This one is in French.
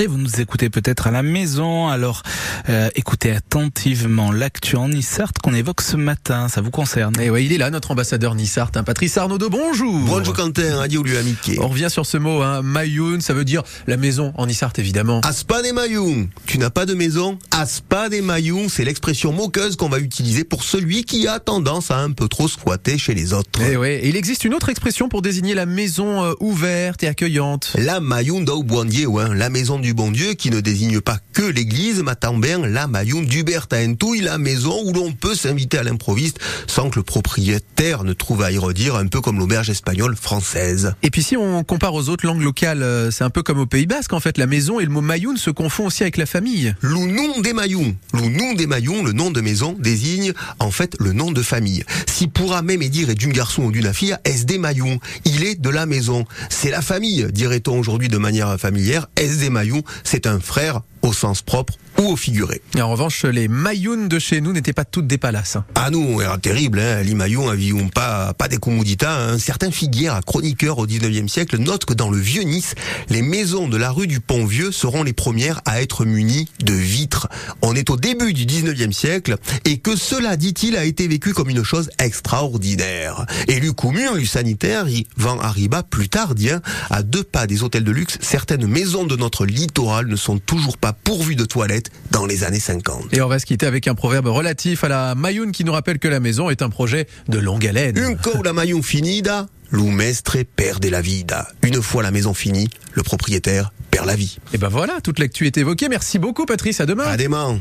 Et vous nous écoutez peut-être à la maison, alors euh, écoutez attentivement l'actu en Nissart qu'on évoque ce matin, ça vous concerne. Et ouais, il est là, notre ambassadeur Nissart, hein, Patrice Arnaudot, bonjour Bonjour Quentin, adieu lui amitié. On revient sur ce mot, hein, Mayoun, ça veut dire la maison en Nissart évidemment. Aspa des Mayoun, tu n'as pas de maison Aspa des Mayoun, c'est l'expression moqueuse qu'on va utiliser pour celui qui a tendance à un peu trop squatter chez les autres. Et ouais, et il existe une autre expression pour désigner la maison euh, ouverte et accueillante. La Mayoun d'Aubouandier, ouais, la maison du bon Dieu qui ne désigne pas que l'église, mais bien la Mayoun d'Hubertaentouille, la maison où l'on peut s'inviter à l'improviste sans que le propriétaire ne trouve à y redire, un peu comme l'auberge espagnole française. Et puis si on compare aux autres langues locales, euh, c'est un peu comme au Pays Basque en fait, la maison et le mot Mayoun se confond aussi avec la famille. Lounon des Mayoun. Lounon des Mayoun, le nom de maison, désigne en fait le nom de famille. Si pour même dire est d'une garçon ou d'une fille, est des Mayoun. Il est de la maison. C'est la famille, dirait-on aujourd'hui de manière familière. Est des Mayoun, c'est un frère au sens propre ou au figuré. Et en revanche, les maillounes de chez nous n'étaient pas toutes des palaces. Hein. Ah nous, era terrible, hein, les maillons avions pas pas des commoditas. Hein. Certains figuières à chroniqueurs au 19e siècle notent que dans le vieux Nice, les maisons de la rue du Pont-Vieux seront les premières à être munies de vitres. On est au début du 19e siècle et que cela, dit-il, a été vécu comme une chose extraordinaire. Et Lucumur, du sanitaire, y vend arriba plus tard, dit, à deux pas des hôtels de luxe, certaines maisons de notre littoral ne sont toujours pas pourvues de toilettes dans les années 50. Et on va se quitter avec un proverbe relatif à la Mayoun qui nous rappelle que la maison est un projet de longue haleine. La Mayoun finida, l'umestre perde la vida. Une fois la maison finie, le propriétaire perd la vie. Et ben voilà, toute l'actu est évoquée. Merci beaucoup Patrice, à demain. À demain.